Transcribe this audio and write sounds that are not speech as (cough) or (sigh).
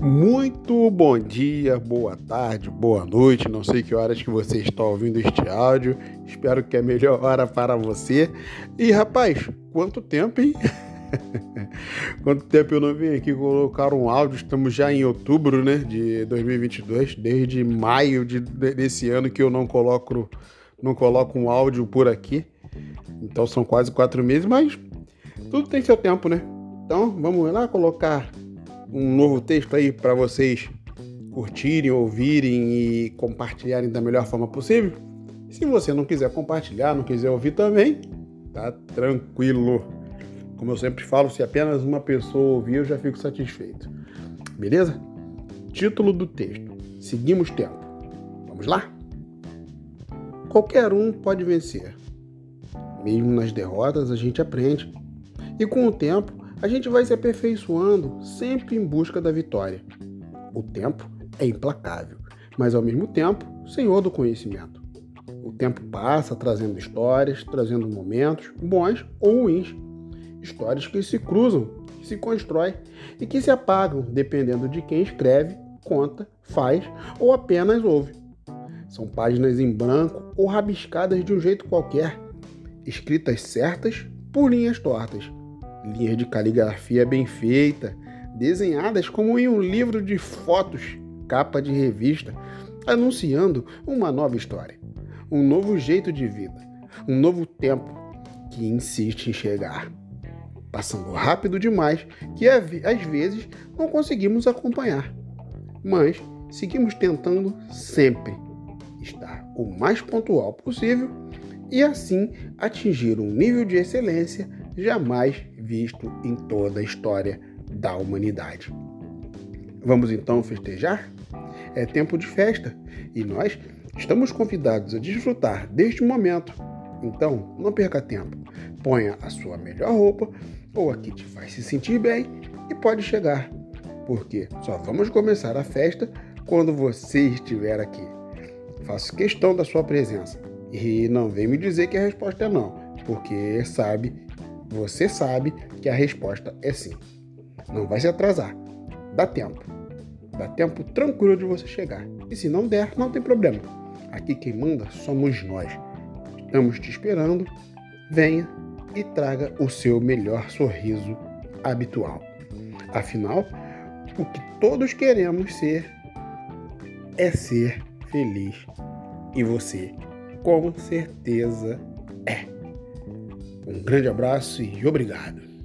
Muito bom dia, boa tarde, boa noite. Não sei que horas que você está ouvindo este áudio. Espero que é a melhor hora para você. E rapaz, quanto tempo, hein? (laughs) quanto tempo eu não vim aqui colocar um áudio? Estamos já em outubro, né, de 2022. Desde maio de, desse ano que eu não coloco, não coloco um áudio por aqui. Então são quase quatro meses, mas tudo tem seu tempo, né? Então vamos lá colocar um novo texto aí para vocês curtirem, ouvirem e compartilharem da melhor forma possível. Se você não quiser compartilhar, não quiser ouvir também, tá tranquilo. Como eu sempre falo, se apenas uma pessoa ouvir, eu já fico satisfeito. Beleza? Título do texto: Seguimos tempo. Vamos lá? Qualquer um pode vencer. Mesmo nas derrotas, a gente aprende. E com o tempo, a gente vai se aperfeiçoando sempre em busca da vitória. O tempo é implacável, mas ao mesmo tempo, senhor do conhecimento. O tempo passa trazendo histórias, trazendo momentos bons ou ruins. Histórias que se cruzam, que se constroem e que se apagam, dependendo de quem escreve, conta, faz ou apenas ouve. São páginas em branco ou rabiscadas de um jeito qualquer, escritas certas por linhas tortas linhas de caligrafia bem feita, desenhadas como em um livro de fotos, capa de revista, anunciando uma nova história, um novo jeito de vida, um novo tempo que insiste em chegar. Passando rápido demais que às vezes não conseguimos acompanhar, mas seguimos tentando sempre estar o mais pontual possível e assim atingir um nível de excelência jamais visto em toda a história da humanidade. Vamos então festejar? É tempo de festa e nós estamos convidados a desfrutar deste momento. Então, não perca tempo. Ponha a sua melhor roupa ou a que te faz se sentir bem e pode chegar, porque só vamos começar a festa quando você estiver aqui. Faço questão da sua presença e não vem me dizer que a resposta é não, porque sabe você sabe que a resposta é sim. Não vai se atrasar. Dá tempo. Dá tempo tranquilo de você chegar. E se não der, não tem problema. Aqui quem manda somos nós. Estamos te esperando. Venha e traga o seu melhor sorriso habitual. Afinal, o que todos queremos ser é ser feliz. E você, com certeza, é. Um grande abraço e obrigado.